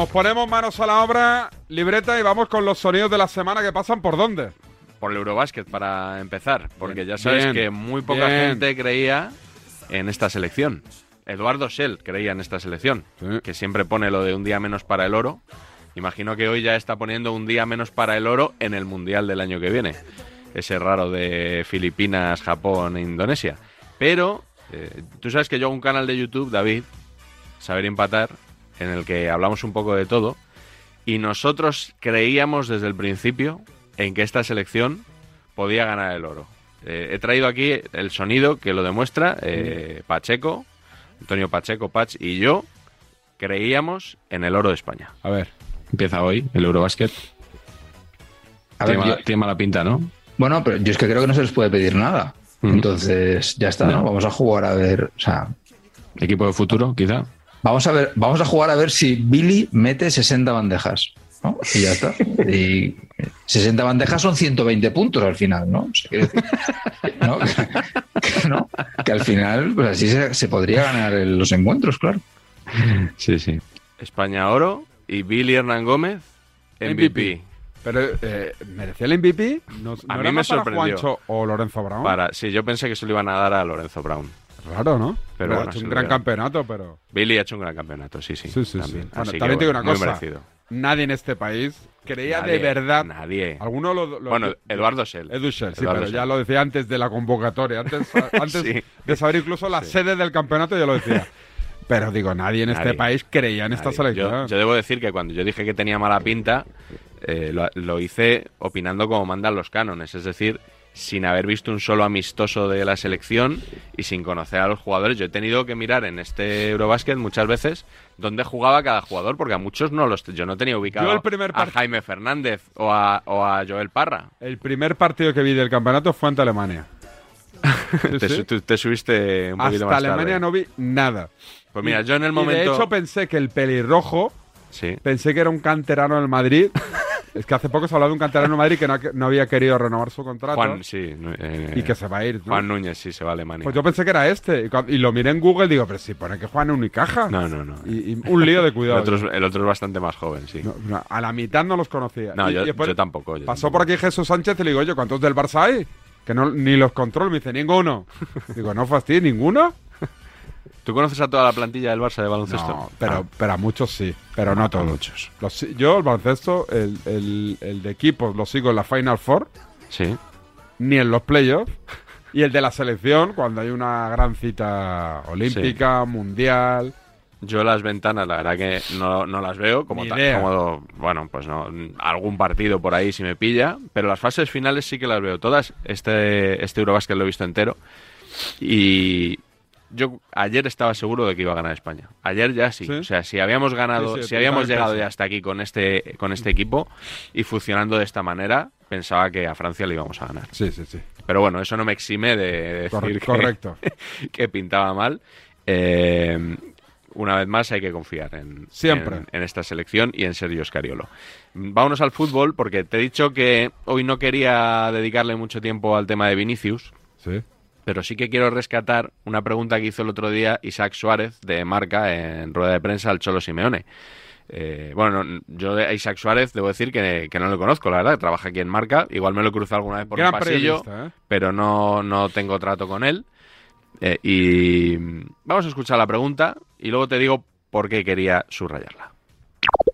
Nos ponemos manos a la obra, libreta, y vamos con los sonidos de la semana que pasan por dónde. Por el Eurobásquet, para empezar, porque ya sabes bien, que muy poca bien. gente creía en esta selección. Eduardo Schell creía en esta selección, Sí. que siempre pone lo de un día menos para el oro. Imagino que hoy ya está poniendo un día menos para el oro en el Mundial del año que viene. Ese raro de Filipinas, Japón e Indonesia. Pero eh, tú sabes que yo hago un canal de YouTube, David, Saber Empatar, en el que hablamos un poco de todo. Y nosotros creíamos desde el principio en que esta selección podía ganar el oro. Eh, he traído aquí el sonido que lo demuestra. eh, Pacheco, Antonio Pacheco, Pach y yo creíamos en el oro de España. A ver. Empieza hoy el Eurobásquet. A ver, Tiene, mala, yo- tiene mala pinta, ¿no? bueno, pero yo es que creo que no se les puede pedir nada. Entonces, ya está, ¿no? No. Vamos a jugar a ver, o sea, Equipo de futuro, quizá. Vamos a ver, vamos a jugar a ver si Billy mete 60 bandejas. ¿no? Y ya está. Y 60 bandejas son 120 puntos al final, ¿no? O sea, quiero decir, ¿no? Que, ¿no? Que al final, pues así se, se podría ganar el- los encuentros, claro. Sí, sí. España oro y Billy Hernán Gómez MVP. Pero, eh, ¿merecía el MVP? ¿No, A no mí era me sorprendió. Juancho o Lorenzo Brown? Para, sí, yo pensé que se lo iban a dar a Lorenzo Brown. Raro, ¿no? Pero ha bueno, hecho un gran campeato, pero... Billy ha hecho un gran campeonato, sí, sí. Sí, sí, también. sí. Bueno, Así que, también te digo bueno, una cosa. Nadie en este país creía Nadie, de verdad... Nadie. Alguno lo, lo- Bueno, Eduardo Schell. Edu Shell, sí, Eduardo pero ya Schell. lo decía antes de la convocatoria, antes, antes Sí. de saber incluso la sede del campeonato, ya lo decía. Pero digo, nadie en este país creía en esta selección. Yo, yo debo decir que cuando yo dije que tenía mala pinta, eh, lo, lo hice opinando como mandan los cánones, es decir, sin haber visto un solo amistoso de la selección y sin conocer a los jugadores. Yo he tenido que mirar en este Eurobásquet muchas veces dónde jugaba cada jugador, porque a muchos no los yo no tenía ubicado Yo el primer a Jaime Fernández o a, o a Joel Parra. El primer partido que vi del campeonato fue ante Alemania. Te, sí. su- tú- te subiste un poquito Hasta más Alemania no vi nada. Pues mira, Y- yo en el y momento... de hecho pensé que el pelirrojo, sí. pensé que era un canterano del Madrid. es que hace poco se hablaba de un canterano del Madrid que no, no había querido renovar su contrato Juan, sí. eh, y que se va a ir. ¿no? Juan Núñez, sí, se va a Alemania. Pues yo pensé que era este. Y, lo miré en Google y digo, pero si pone que Juan Unicaja. No, no, no. Y, y un lío de El cuidado. otro, es, el otro es bastante más joven, sí. No, no, a la mitad no los conocía. No, Y- yo, tampoco. yo Pasó tampoco. por aquí Jesús Sánchez y le digo, oye, ¿cuántos del Barça hay? Que no, ni los control. Me dice, ninguno. Digo, no fastidies, ¿ninguno? ¿Tú conoces a toda la plantilla del Barça de baloncesto? No, pero, Ah, pero a muchos sí, pero no a todos. muchos. Los yo, el baloncesto, el, el- el de equipos, lo sigo en la Final Four, sí. ni en los playoffs. Y el de la selección, cuando hay una gran cita olímpica, mundial. Yo las ventanas, la verdad que no, no las veo. Como, Ni idea. como bueno, pues no, algún partido por ahí si me pilla. Pero las fases finales sí que las veo todas. Este, este Eurobásquet lo he visto entero. Y yo ayer estaba seguro de que iba a ganar España. Ayer ya sí. ¿Sí? O sea, si habíamos ganado, Sí, sí, si habíamos llegado ya hasta aquí con este, con este equipo y funcionando de esta manera, pensaba que a Francia le íbamos a ganar. Sí, sí, sí. Pero bueno, eso no me exime de decir Corre- correcto. que pintaba mal. Eh, una vez más hay que confiar en, Siempre. en, en esta selección y en Sergio Scariolo. Vámonos al fútbol porque te he dicho que hoy no quería dedicarle mucho tiempo al tema de Vinicius, Sí. Pero sí que quiero rescatar una pregunta que hizo el otro día Isaac Suárez de Marca en rueda de prensa al Cholo Simeone. Eh, bueno, no, yo de Isaac Suárez debo decir que, que no lo conozco, la verdad, trabaja aquí en Marca, igual me lo he cruzado alguna vez por Gran un pasillo, ¿eh? pero no, no tengo trato con él. Eh, y vamos a escuchar la pregunta y luego te digo por qué quería subrayarla.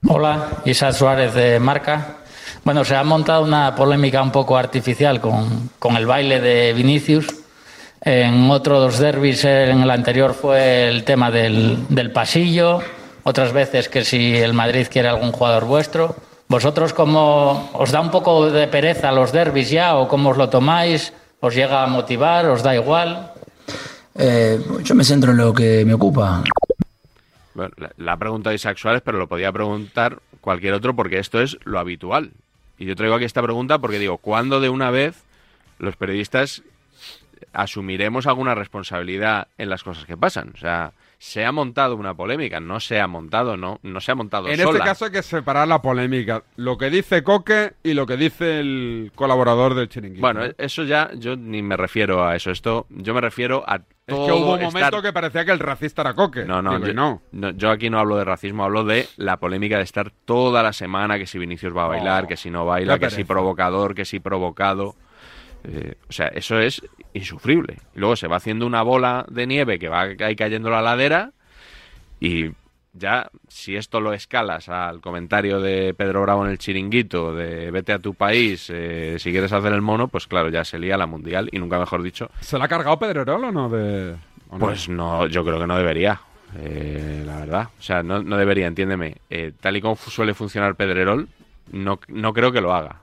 Hola, Isa Suárez de Marca. Bueno, se ha montado una polémica un poco artificial con, con el baile de Vinicius. En otros derbis, en el anterior fue el tema del, del pasillo. Otras veces que si el Madrid quiere algún jugador vuestro. ¿Vosotros cómo os da un poco de pereza los derbis ya o cómo os lo tomáis? ¿Os llega a motivar? ¿Os da igual? Eh, yo me centro en lo que me ocupa. Bueno, la, la pregunta de Isaac Suárez, pero lo podía preguntar cualquier otro porque esto es lo habitual. Y yo traigo aquí esta pregunta porque digo, ¿cuándo de una vez los periodistas asumiremos alguna responsabilidad en las cosas que pasan? O sea, se ha montado una polémica, no se ha montado, no, no se ha montado En sola. este caso hay que separar la polémica. Lo que dice Coque y lo que dice el colaborador del chiringuito. Bueno, ¿no? eso ya yo ni me refiero a eso. Esto yo me refiero a es todo que hubo un estar- momento que parecía que el racista era Coque. No, no, Digo, yo, y no. no, yo aquí no hablo de racismo, hablo de la polémica de estar toda la semana que si Vinicius va a bailar, Oh, que si no baila, que si provocador, que si provocado. Eh, o sea, eso es insufrible. Luego se va haciendo una bola de nieve que va ahí cayendo la ladera y ya, si esto lo escalas al comentario de Pedro Bravo en el chiringuito, de vete a tu país, eh, si quieres hacer el mono, pues claro, ya se lía la mundial y nunca mejor dicho, ¿Se la ha cargado Pedrerol o no? De, o no? pues no, yo creo que no debería, eh, la verdad. O sea, no, no debería, entiéndeme. Eh, tal y como suele funcionar Pedrerol, no, no creo que lo haga.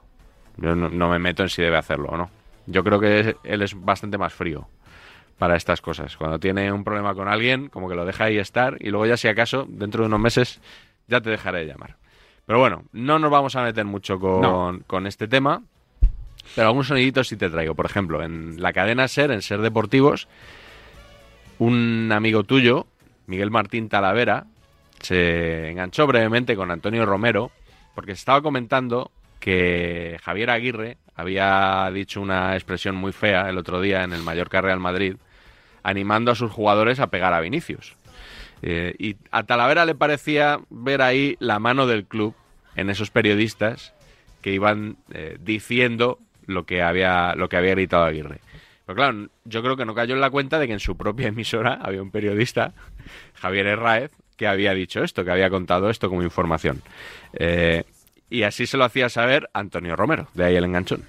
Yo no, no me meto en si debe hacerlo o no. Yo creo que es- él es bastante más frío para estas cosas. Cuando tiene un problema con alguien, como que lo deja ahí estar y luego ya si acaso, dentro de unos meses, ya te dejaré de llamar. Pero bueno, no nos vamos a meter mucho con, No. con este tema. Pero algunos soniditos sí te traigo. Por ejemplo, en la cadena SER, en SER Deportivos, un amigo tuyo, Miguel Martín Talavera, se enganchó brevemente con Antonio Romero porque se estaba comentando que Javier Aguirre había dicho una expresión muy fea el otro día en el Mallorca Real Madrid, animando a sus jugadores a pegar a Vinicius. Eh, y a Talavera le parecía ver ahí la mano del club en esos periodistas que iban eh, diciendo lo que había lo que había gritado Aguirre. Pero claro, yo creo que no cayó en la cuenta de que en su propia emisora había un periodista, Javier Herráez, que había dicho esto, que había contado esto como información. Eh, y así se lo hacía saber Antonio Romero, de ahí el enganchón.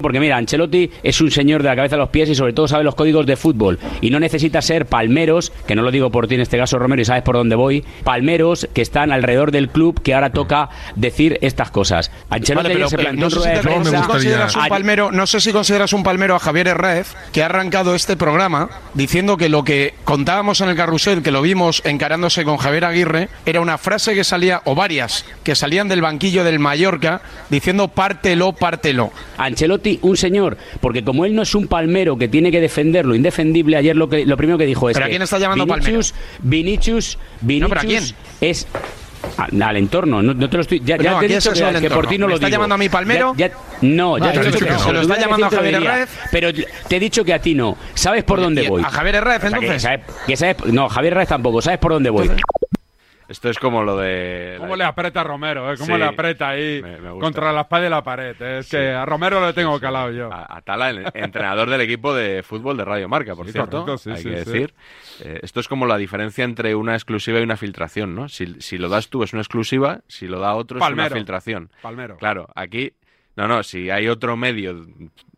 Porque mira, Ancelotti es un señor de la cabeza a los pies y sobre todo sabe los códigos de fútbol. Y no necesita ser palmeros, que no lo digo por ti en este caso, Romero, y sabes por dónde voy, palmeros que están alrededor del club que ahora toca decir estas cosas. Ancelotti Vale, pero, se plantó no sé, si no un palmero, no sé si consideras un palmero a Javier Herráez, que ha arrancado este programa diciendo que lo que contábamos en el carrusel, que lo vimos encarándose con Javier Aguirre, era una frase que salía, o varias, que salían del banquillo del Mallorca, diciendo pártelo, pártelo. Ancelotti, un señor, porque como él no es un palmero que tiene que defender lo indefendible, ayer lo, que, lo primero que dijo es ¿Pero a quién está llamando Vinicius, Vinicius, Vinicius pero ¿a quién? es al, al entorno, no, no te lo estoy ya, Pero ya no, te he dicho que, por ti no ¿Me lo está digo. llamando a mi palmero? Ya- ya- no, ya Vale, te he dicho que no. se lo está llamando a Javier Herráez. Pero te he dicho que a ti no. ¿Sabes por dónde ¿Y voy? ¿A Javier O sea, que entonces? sabes- que sabes- no, Javier Herráez tampoco. ¿Sabes por dónde voy? Esto es como lo de... ¿Cómo le aprieta a Romero? eh? ¿Cómo Sí, le aprieta ahí me- me gusta. contra la espada y la pared? eh? Es Sí. que a Romero le tengo calado yo. a, a Tala, el entrenador del equipo de fútbol de Radio Marca, por cierto, correcto, sí, hay sí, que sí. decir. Eh, esto es como la diferencia entre una exclusiva y una filtración, ¿no? Si, si lo das tú es una exclusiva, si lo da otro es una filtración. Palmero. Claro, aquí, no, no, si hay otro medio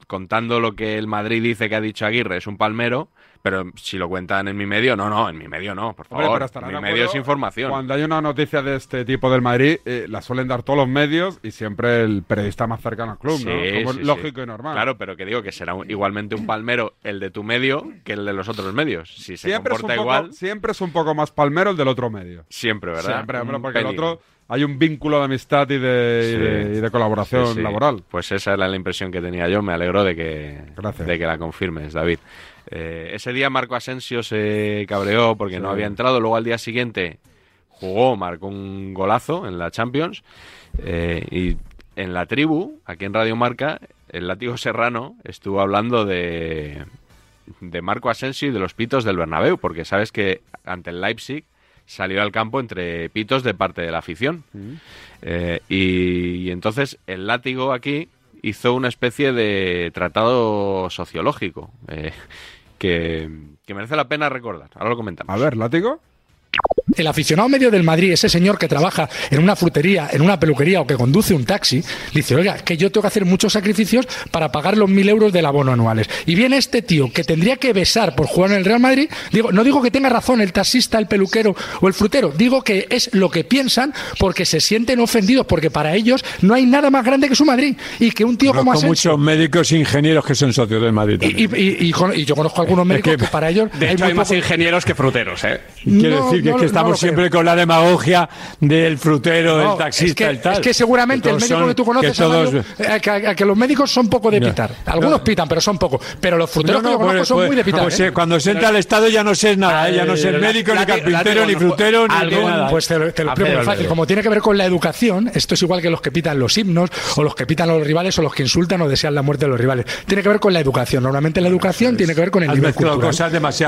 contando lo que el Madrid dice que ha dicho Aguirre, es un palmero, pero si lo cuentan en mi medio, no, no, en mi medio no, por Hombre, favor. pero estará mi medio es información. Cuando hay una noticia de este tipo del Madrid, eh, la suelen dar todos los medios y siempre el periodista más cercano al club, ¿no? Sí, Como sí, es lógico sí. y normal. Claro, pero que digo que será un- igualmente un palmero el de tu medio que el de los otros medios. Si se siempre, es un comporta poco, igual, siempre es un poco más palmero el del otro medio. siempre, ¿verdad? Siempre, hombre, Un porque el otro hay un vínculo de amistad y de, y Sí. de, y de colaboración Sí, sí. laboral. Pues esa era la impresión que tenía yo. Me alegro de que, Gracias. de que la confirmes, David. Eh, ese día Marco Asensio se cabreó porque no había entrado. Luego al día siguiente jugó, marcó un golazo en la Champions. Eh, y en la tribu, aquí en Radio Marca, el látigo serrano estuvo hablando de, de Marco Asensio y de los pitos del Bernabéu, porque sabes que ante el Leipzig salió al campo entre pitos de parte de la afición. Eh, y, y entonces el látigo aquí hizo una especie de tratado sociológico eh, que, que merece la pena recordar. Ahora lo comentamos. A ver, látigo. El aficionado medio del Madrid, ese señor que trabaja en una frutería, en una peluquería o que conduce un taxi, dice, oiga, que yo tengo que hacer muchos sacrificios para pagar los mil euros del abono anuales. Y viene este tío que tendría que besar por jugar en el Real Madrid, digo, no digo que tenga razón el taxista, el peluquero o el frutero, digo que es lo que piensan porque se sienten ofendidos, porque para ellos no hay nada más grande que su Madrid. Y que un tío como Conozco Asensio... muchos médicos e ingenieros que son socios del Madrid. Y, también. y- y- y con- y yo conozco algunos médicos que, para ellos De hay hecho, hay más poco- ingenieros que fruteros, ¿eh? Quiere No, decir que, no, es que está no estamos que- siempre con la demagogia del frutero, No, del taxista, es que, el tal. es que seguramente el todos médico son- que tú conoces, que todos- eh, que, a- que los médicos son poco de pitar. Algunos No. pitan, pero son poco. Pero los fruteros No, que yo no, conozco pues- son pues- muy de pitar. pues, ¿eh? eh, cuando se entra al Estado ya no sé nada, ¿eh? ya no sé Eh, médico, ni carpintero, ni látigo, frutero, ni nada. Pues te lo, te lo explico muy fácil. Como tiene que ver con la educación, esto es igual que los que pitan los himnos, o los que pitan a los rivales, o los que insultan o desean la muerte de los rivales. Tiene que ver con la educación. Normalmente la educación tiene que ver con el Has nivel cultural.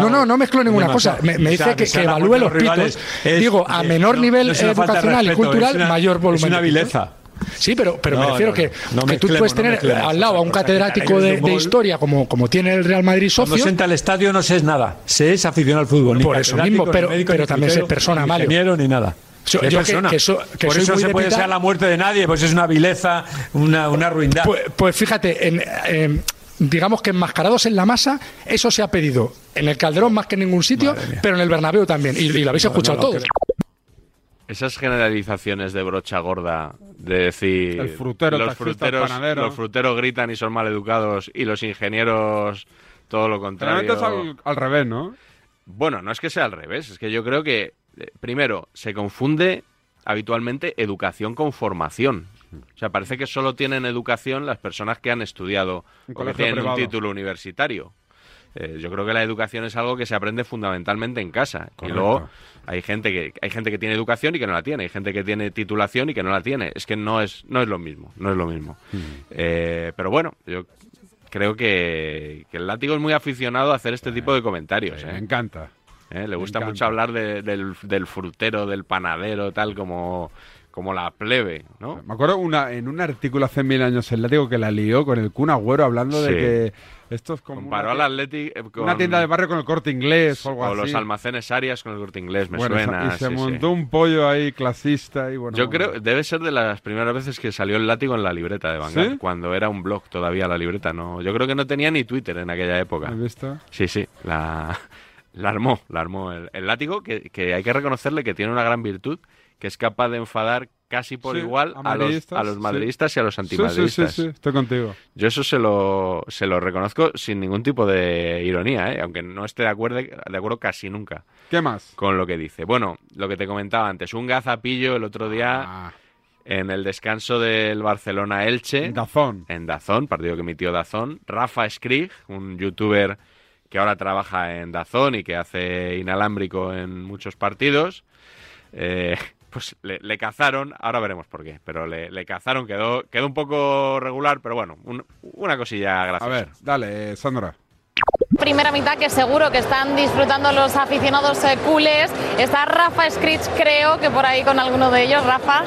no, no, no mezclo ninguna demasiado. cosa. Me, dice que, que evalúe los pitos. Es- Digo, a menor no- nivel no educacional y respeto, cultural, es una- mayor volumen. Es una vileza. Sí, pero, pero me No, refiero no, que, no. Que tú puedes tener al lado a un catedrático de, de historia como, como tiene el Real Madrid Cuando socio. se entra al estadio no se es nada, se es aficionado al fútbol. Ni Por eso mismo, ni pero- médico, pero ni también es persona, ni Mario. ingeniero, ni nada. Es yo que- que so- que Por soy eso muy se de puede desear la muerte de nadie, pues es una vileza, una, una ruindad. Pues, pues fíjate, en, eh, digamos que enmascarados en la masa, eso se ha pedido en el Calderón más que en ningún sitio, pero en el Bernabéu también. Y, y lo habéis escuchado no todos. Esas generalizaciones de brocha gorda de decir El frutero, los fruteros, panadero. los fruteros gritan y son maleducados y los ingenieros todo lo contrario. Es al, al revés, ¿no? Bueno, no es que sea al revés, es que yo creo que eh, primero se confunde habitualmente educación con formación. O sea, parece que solo tienen educación las personas que han estudiado o que tienen privado. un título universitario. Eh, yo creo que la educación es algo que se aprende fundamentalmente en casa. Correcto. Y luego hay gente que hay gente que tiene educación y que no la tiene, hay gente que tiene titulación y que no la tiene. Es que no es no es lo mismo, no es lo mismo. Eh, pero bueno, yo creo que, que el látigo es muy aficionado a hacer este tipo de comentarios. Me ¿eh? encanta. ¿eh? Le Me gusta encanta. mucho hablar de- del, del frutero, del panadero, tal como, como la plebe, ¿no? Me acuerdo una, en un artículo hace mil años el látigo que la lió con el Kun Agüero hablando de que esto es como Comparó una, al Athletic eh, con, una tienda de barrio con el corte inglés o algo o así. los almacenes Arias con el corte inglés, me Bueno, suena. y se sí, sí. montó un pollo ahí clasista y bueno. Yo creo, debe ser de las primeras veces que salió el látigo en la libreta de ¿Sí? cuando era un blog todavía la libreta, no. Yo creo que no tenía ni Twitter en aquella época. ¿Has visto? Sí, sí, la, la armó, la armó el, el látigo, que, que hay que reconocerle que tiene una gran virtud, que es capaz de enfadar casi por Sí, igual a a, los, madridistas, a los sí. madridistas y a los Sí, sí, antimadridistas. sí, sí, estoy contigo. Yo eso se lo, se lo reconozco sin ningún tipo de ironía, ¿eh? aunque no esté de acuerdo, de acuerdo casi nunca ¿Qué más? con lo que dice. Bueno, lo que te comentaba antes, un gazapillo el otro día Ah, en el descanso del Barcelona-Elche. Dazón. En Dazón, partido que emitió Dazón. Rafa Skrig, un youtuber que ahora trabaja en Dazón y que hace inalámbrico en muchos partidos. eh, pues le, le cazaron, ahora veremos por qué, pero le, le cazaron, quedó, quedó un poco regular, pero bueno, un- una cosilla A graciosa. ver, dale, Sandra. Primera mitad que seguro que están disfrutando los aficionados eh, culés. Está Rafa Scritch, creo que por ahí con alguno de ellos. Rafa.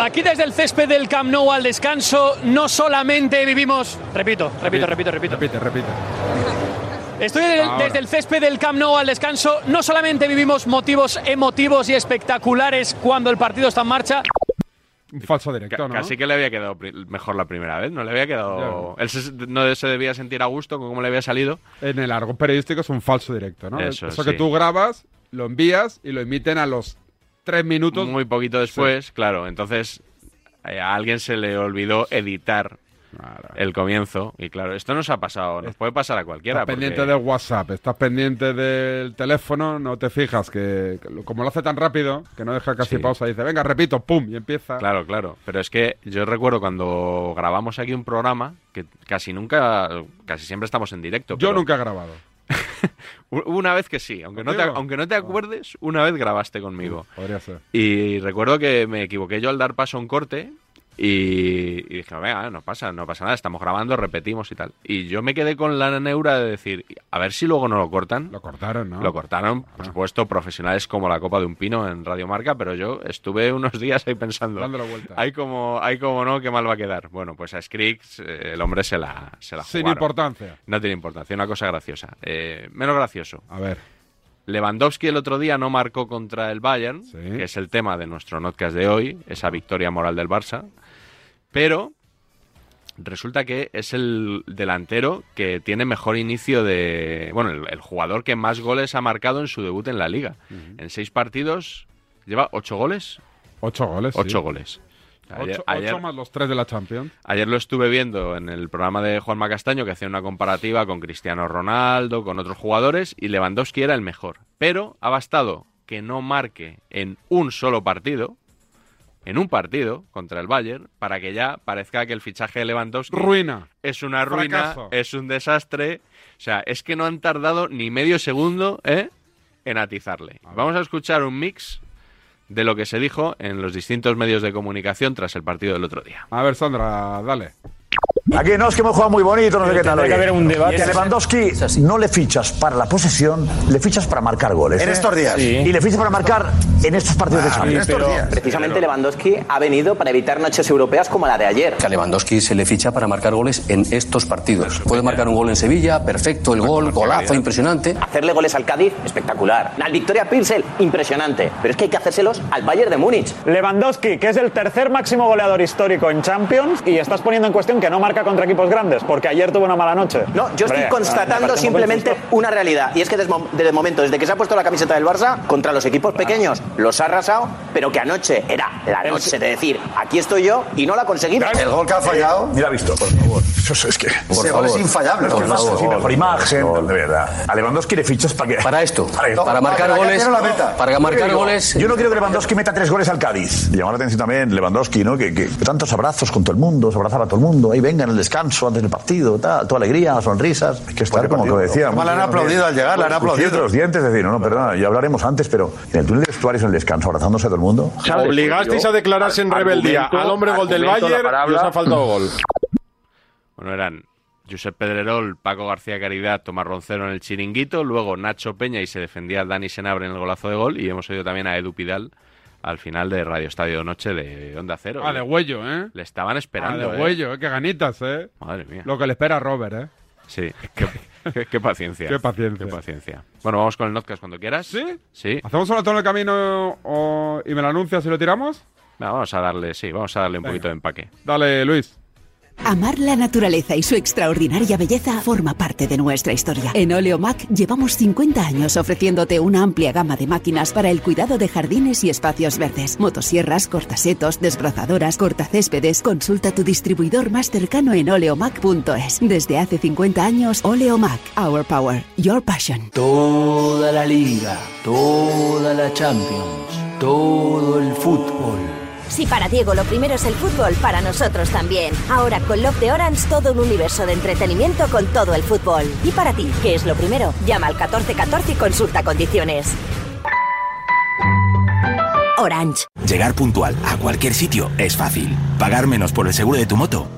Aquí desde el césped del Camp Nou al descanso, no solamente vivimos. Repito, repito, repito, repito. Repite, repite. Estoy desde el, Ahora. desde el césped del Camp Nou al descanso. No solamente vivimos motivos emotivos y espectaculares cuando el partido está en marcha. Un falso directo, ¿no? Casi que le había quedado mejor la primera vez, no le había quedado... Él se- no se debía sentir a gusto con cómo le había salido. En el argot periodístico es un falso directo, ¿no? Eso, que sí. tú grabas, lo envías y lo emiten a los tres minutos. Muy poquito después, claro. Entonces eh, a alguien se le olvidó editar el comienzo. Y claro, esto nos ha pasado, nos puede pasar a cualquiera. Estás pendiente del WhatsApp, estás pendiente del teléfono, no te fijas que, como lo hace tan rápido, que no deja casi Sí. pausa, dice, venga, repito, pum, y empieza. Claro, claro. Pero es que yo recuerdo cuando grabamos aquí un programa, que casi nunca, casi siempre estamos en directo. Yo pero nunca he grabado. Una vez que sí, aunque no, te, aunque no te acuerdes, una vez grabaste conmigo. Podría ser. Y recuerdo que me equivoqué yo al dar paso a un corte y, y dije, venga, no pasa, no pasa nada, estamos grabando, repetimos y tal. Y yo me quedé con la neura de decir, a ver si luego no lo cortan. Lo cortaron, ¿no? Lo cortaron, por supuesto, profesionales como la Copa de un Pino en Radio Marca, pero yo estuve unos días ahí pensando, Dándole vuelta. hay como, hay como no, qué mal va a quedar. Bueno, pues a Skrillex eh, el hombre se la, se la Sin jugaron. importancia. No tiene importancia, una cosa graciosa. Eh, menos gracioso. A ver. Lewandowski el otro día no marcó contra el Bayern, que es el tema de nuestro notcast de hoy, esa victoria moral del Barça. Pero resulta que es el delantero que tiene mejor inicio de... Bueno, el, el jugador que más goles ha marcado en su debut en la liga. En seis partidos lleva ocho goles. Ocho goles. sí. Ocho goles. Ayer- más los tres de la Champions. Ayer lo estuve viendo en el programa de Juanma Castaño que hacía una comparativa con Cristiano Ronaldo, con otros jugadores y Lewandowski era el mejor. Pero ha bastado que no marque en un solo partido, en un partido contra el Bayern, para que ya parezca que el fichaje de Lewandowski Ruina. es una ruina, Fracaso. es un desastre. O sea, es que no han tardado ni medio segundo ¿eh? en atizarle. Vamos a escuchar un mix de lo que se dijo en los distintos medios de comunicación tras el partido del otro día. A ver, Sandra, dale. Aquí no es que hemos jugado muy bonito, no sé qué tal. Oye. que haber un debate. Y a Lewandowski no le fichas para la posesión, le fichas para marcar goles. En ¿eh? estos días. Sí. Y le fichas para marcar en estos partidos de Champions. Precisamente Lewandowski ha venido para evitar noches europeas como la de ayer. Que a Lewandowski se le ficha para marcar goles en estos partidos. Puede marcar un gol en Sevilla, perfecto, el gol, golazo, impresionante. Hacerle goles al Cádiz, espectacular. Al Victoria Pilsel, impresionante. Pero es que hay que hacérselos al Bayern de Múnich. Lewandowski, que es el tercer máximo goleador histórico en Champions, y estás poniendo en cuestión que no marca contra equipos grandes, porque ayer tuvo una mala noche. No, yo estoy Hombre, constatando un simplemente una realidad. Y es que desde, el momento, desde que se ha puesto la camiseta del Barça, contra los equipos pequeños los ha arrasado, pero que anoche era la noche de decir, aquí estoy yo, y no la ha conseguido. El gol que ha fallado. Mira, visto, por favor. Eso es que. Ese gol es infallable. Es que por más favor. sí, mejor imagen, de verdad. A Lewandowski le fichas para que. Para esto, esto. para marcar que goles, la meta. para marcar digo, goles. Yo no quiero que Lewandowski meta tres goles al Cádiz. Llamó la atención también Lewandowski, ¿no? Que, que tantos abrazos con todo el mundo, se abrazaba a todo el mundo. Ahí venga en el descanso, antes del partido, tal, toda alegría, sonrisas. Hay que estar como que decía. Además, le han aplaudido al llegar, le han aplaudido. los dientes, es decir, no, no, perdona, ya hablaremos antes, pero en el túnel de vestuarios en el descanso, abrazándose a todo el mundo. Obligasteis a declararse en rebeldía al hombre gol del Bayern y os ha faltado gol. Bueno, eran Josep Pedrerol, Paco García Caridad, Tomás Roncero en el chiringuito, luego Nacho Peña y se defendía Dani Senabre en el golazo de gol y hemos oído también a Edu Pidal al final de Radio Estadio Noche de Onda Cero. Ah, de huello, ¿eh? Le estaban Ah, esperando. de ¿eh? huello, ¿eh? Qué ganitas, ¿eh? Madre mía. Lo que le espera a Robert, ¿eh? Sí, qué, qué- qué paciencia. Qué paciencia. Qué paciencia. Bueno, vamos con el notcast cuando quieras. ¿Sí? Sí. ¿Hacemos un ratón en el camino o- y me lo anuncias y lo tiramos? Va, vamos a darle, sí, vamos a darle un Venga. poquito de empaque. Dale, Luis. Amar la naturaleza y su extraordinaria belleza forma parte de nuestra historia. En Oleomac llevamos 50 años ofreciéndote una amplia gama de máquinas para el cuidado de jardines y espacios verdes. Motosierras, cortasetos, desbrozadoras, cortacéspedes. Consulta tu distribuidor más cercano en oleomac.es. Desde hace 50 años, Oleomac. Our Power. Your Passion. Toda la liga, toda la Champions, todo el fútbol. Si para Diego lo primero es el fútbol, para nosotros también. Ahora con Love de Orange todo un universo de entretenimiento con todo el fútbol. Y para ti, ¿qué es lo primero? Llama al 1414 y consulta condiciones. Orange. Llegar puntual a cualquier sitio es fácil. Pagar menos por el seguro de tu moto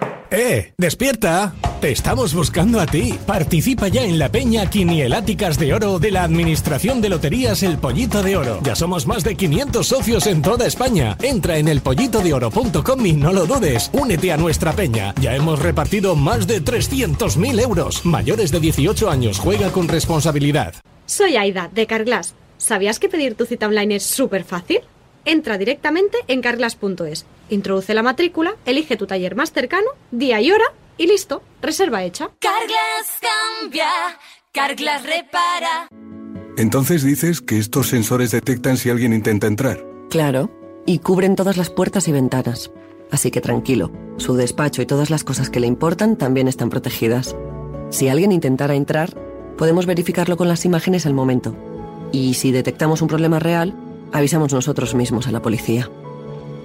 ¡Eh! ¡Despierta! Te estamos buscando a ti. Participa ya en la Peña Quinieláticas de Oro de la Administración de Loterías El Pollito de Oro. Ya somos más de 500 socios en toda España. Entra en elpollitodeoro.com y no lo dudes. Únete a nuestra peña. Ya hemos repartido más de 300.000 euros. Mayores de 18 años. Juega con responsabilidad. Soy Aida, de Carglass. ¿Sabías que pedir tu cita online es súper fácil? Entra directamente en carglass.es, introduce la matrícula, elige tu taller más cercano, día y hora y listo, reserva hecha. Carglass cambia, Carglass repara. Entonces dices que estos sensores detectan si alguien intenta entrar. Claro, y cubren todas las puertas y ventanas. Así que tranquilo, su despacho y todas las cosas que le importan también están protegidas. Si alguien intentara entrar, podemos verificarlo con las imágenes al momento. Y si detectamos un problema real, avisamos nosotros mismos a la policía.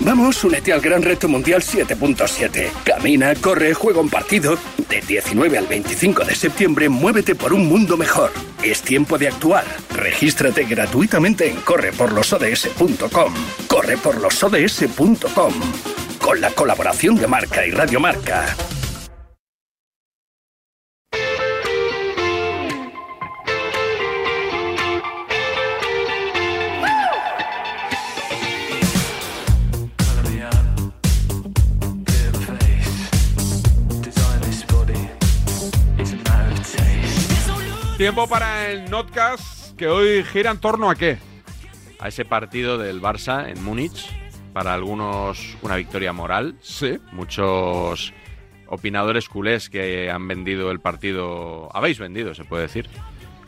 Vamos, únete al Gran Reto Mundial 7.7. Camina, corre, juega un partido. De 19 al 25 de septiembre, muévete por un mundo mejor. Es tiempo de actuar. Regístrate gratuitamente en correporlosods.com. Correporlosods.com. con la colaboración de Marca y Radio Marca. Tiempo para el Notcast, que hoy gira en torno a qué? A ese partido del Barça en Múnich, para algunos una victoria moral. Sí. Muchos opinadores culés que han vendido el partido, habéis vendido, se puede decir,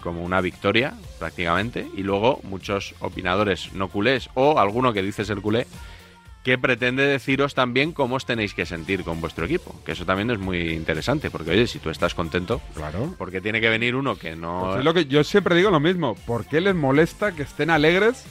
como una victoria prácticamente. Y luego muchos opinadores no culés o alguno que dice ser culé que pretende deciros también cómo os tenéis que sentir con vuestro equipo. Que eso también es muy interesante, porque oye, si tú estás contento, claro. porque tiene que venir uno que no... Pues es lo que yo siempre digo lo mismo. ¿Por qué les molesta que estén alegres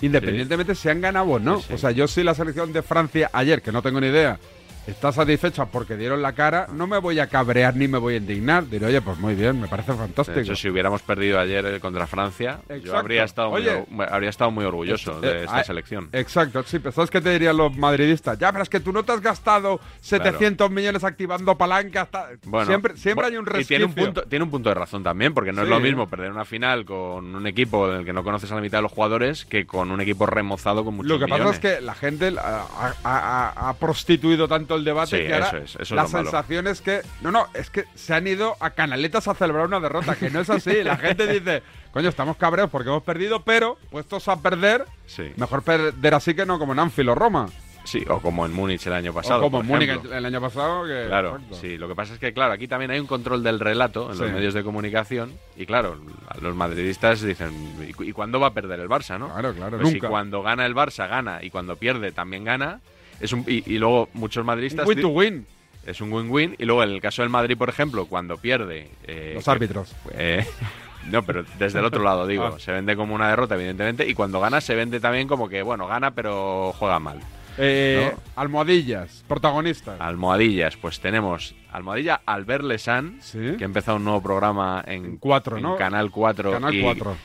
independientemente si han ganado o no? O sea, yo sí la selección de Francia ayer, que no tengo ni idea, está satisfecha porque dieron la cara, no me voy a cabrear ni me voy a indignar. Diré, oye, pues muy bien, me parece fantástico. De hecho, si hubiéramos perdido ayer eh, contra Francia, yo habría estado, muy, Oye, habría estado muy orgulloso de Eh, esta selección. Exacto, sí, pero ¿sabes qué te dirían los madridistas? Ya, pero es que tú no te has gastado 700 millones activando palancas. Bueno, siempre siempre hay un y resquicio. tiene un punto tiene un punto de razón también porque no es lo mismo perder una final con un equipo en el que no conoces a la mitad de los jugadores que con un equipo remozado con muchos Lo que pasa es que la gente ha, ha- ha- ha prostituido tanto el debate Sí, que ahora eso es, eso es la malo. sensación es que no, no, es que se han ido a canaletas a celebrar una derrota, que no es así. La gente dice, coño, estamos cabreados porque hemos perdido, pero puestos a perder, Sí. mejor perder así que no como en Anfield o Roma. Sí, o como en Múnich el año pasado. o como en Múnich el año pasado. Que, Claro, sí. Lo que pasa es que, claro, aquí también hay un control del relato en los medios de comunicación. Y claro, los madridistas dicen, ¿y, cu- y cuándo va a perder el Barça, no? Claro, claro, Pues nunca. Si cuando gana el Barça, gana. Y cuando pierde, también gana. Es un, y, y luego muchos madridistas... Un win to win. Es un win-win. Y luego en el caso del Madrid, por ejemplo, cuando pierde... eh, Los árbitros. eh, no, pero desde el otro lado, digo. Ah. Se vende como una derrota, evidentemente. Y cuando gana, se vende también como que, bueno, gana, pero juega mal. Eh, ¿no? Almohadillas, protagonistas. Almohadillas, pues tenemos Almohadilla Albert Lesan, que ha empezado un nuevo programa en, Cuatro, en ¿no? Canal 4. Canal y 4.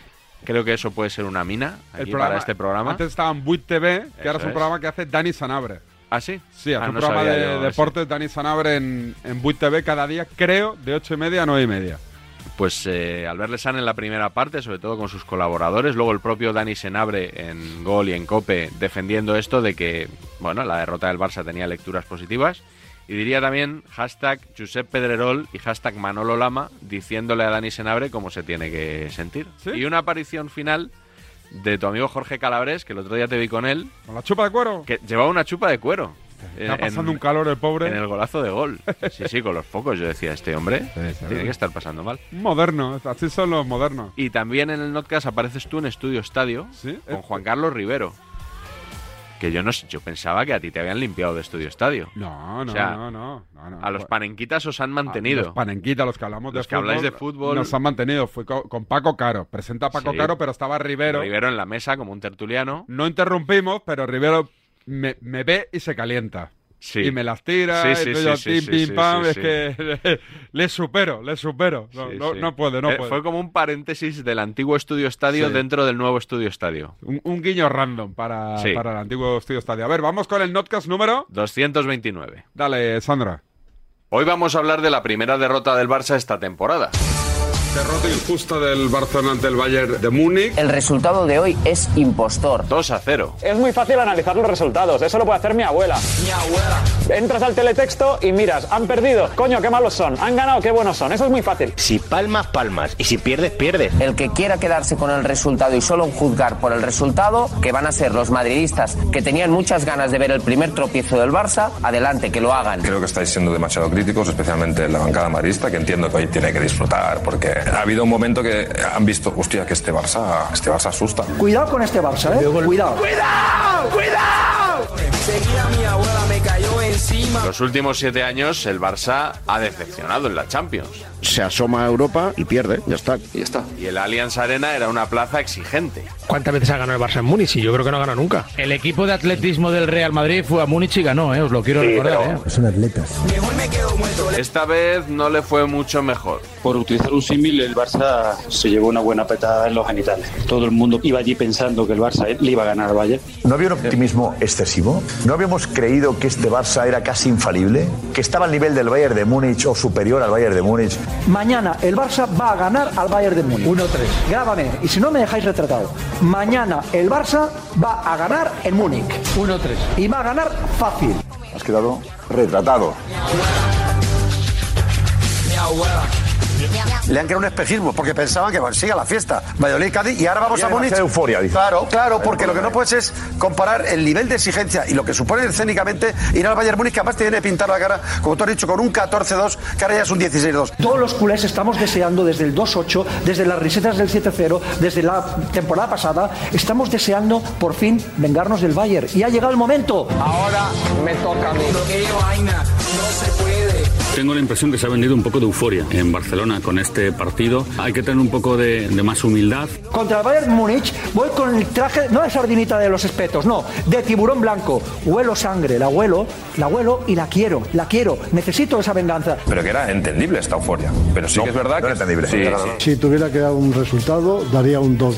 Creo que eso puede ser una mina El programa- para este programa. Antes estaba en Buit TV, que Eso ahora es un es. programa que hace Dani Sanabre. ¿Ah, sí? Sí, hace Ah, un no programa de yo deportes Dani Sanabre en, en Buit TV cada día, creo, de ocho y media a nueve y media. Pues eh, Albert Lesan en la primera parte, sobre todo con sus colaboradores, luego el propio Dani Senabre en Gol y en Cope defendiendo esto de que, bueno, la derrota del Barça tenía lecturas positivas. Y diría también hashtag Josep Pedrerol y hashtag Manolo Lama diciéndole a Dani Senabre cómo se tiene que sentir. Y una aparición final de tu amigo Jorge Calabres, que el otro día te vi con él. ¿Con la chupa de cuero? Que llevaba una chupa de cuero. Está pasando en- un calor el pobre. En el golazo de gol. Sí, sí, con los focos. Yo decía, este hombre tiene que estar pasando mal. Moderno, así son los modernos. Y también en el Notcast apareces tú en Estudio Estadio con Juan Carlos Rivero. Que yo no sé, yo pensaba que a ti te habían limpiado de Estudio Estadio. No, no, O sea, no, no, no, no. A los panenquitas os han mantenido. Los panenquitas, los que hablamos Los de que fútbol. habláis de fútbol. Nos han mantenido. Fui co- con, Paco Caro. Presenta a Paco Sí. Caro, pero estaba Rivero. Rivero en la mesa como un tertuliano. No interrumpimos, pero Rivero me, me ve y se calienta. Sí. Y me las tira, Sí, y yo, pim, pim, pam, es que le supero, le supero. No, no, no puede, no Eh, puede. Fue como un paréntesis del antiguo Estudio Estadio dentro del nuevo Estudio Estadio. Un, un guiño random para, para el antiguo estudio estadio. A ver, vamos con el notcast número. 229. Dale, Sandra. Hoy vamos a hablar de la primera derrota del Barça esta temporada. Derrota injusta del Barcelona ante el Bayern de Múnich. El resultado de hoy es impostor. 2 a 0. Es muy fácil analizar los resultados, eso lo puede hacer mi abuela. Mi abuela. Entras al teletexto y miras, han perdido, coño, qué malos son, han ganado, qué buenos son, eso es muy fácil. Si palmas, palmas. Y si pierdes, pierdes. El que quiera quedarse con el resultado y solo juzgar por el resultado, que van a ser los madridistas que tenían muchas ganas de ver el primer tropiezo del Barça, adelante, que lo hagan. Creo que estáis siendo demasiado críticos, especialmente la bancada marista, que entiendo que hoy tiene que disfrutar, porque ha habido un momento que han visto, hostia, que este Barça, este Barça asusta. Cuidado con este Barça, ¿eh? Cuidado. ¡Cuidado! ¡Cuidado! Seguía mi abuela, me cayó en Los últimos siete años el Barça ha decepcionado en la Champions. Se asoma a Europa y pierde, ya está. Y está. Y el Allianz Arena era una plaza exigente. ¿Cuántas veces ha ganado el Barça en Múnich? Y yo creo que no gana nunca. El equipo de atletismo del Real Madrid fue a Múnich y ganó, ¿eh? os lo quiero recordar. ¿eh? Son atletas. Esta vez no le fue mucho mejor. Por utilizar un símil, el Barça se llevó una buena petada en los genitales. Todo el mundo iba allí pensando que el Barça le iba a ganar al Bayern. ¿No había un optimismo excesivo? ¿No habíamos creído que este Barça era casi infalible? ¿Que estaba al nivel del Bayern de Múnich o superior al Bayern de Múnich? Mañana el Barça va a ganar al Bayern de Múnich. 1-3. Grábame, y si no me dejáis retratado. Mañana el Barça va a ganar en Múnich. 1-3. Y va a ganar fácil. Has quedado retratado. Le han creado un especismo porque pensaban que bueno, siga la fiesta. Valladolid, Cádiz y ahora vamos Y a Múnich. euforia, dice. Claro, claro, porque lo que no puedes es comparar el nivel de exigencia y lo que supone escénicamente ir al Bayern Múnich, que además te viene a pintar la cara, como tú has dicho, con un 14-2, que ahora ya es un 16-2. Todos los culés estamos deseando desde el 2-8, desde las risetas del 7-0, desde la temporada pasada, estamos deseando por fin vengarnos del Bayern. Y ha llegado el momento. Ahora me toca a mí. Tengo la impresión que se ha vendido un poco de euforia en Barcelona con este partido. Hay que tener un poco de, de más humildad. Contra el Bayern Múnich voy con el traje, no de sardinita de los espetos, no, de tiburón blanco. Huelo sangre, la huelo, la huelo y la quiero, la quiero. Necesito esa venganza. Pero que era entendible esta euforia. Pero sí que es verdad que... entendible. Sí, Si tuviera que dar un resultado, daría un 2-2.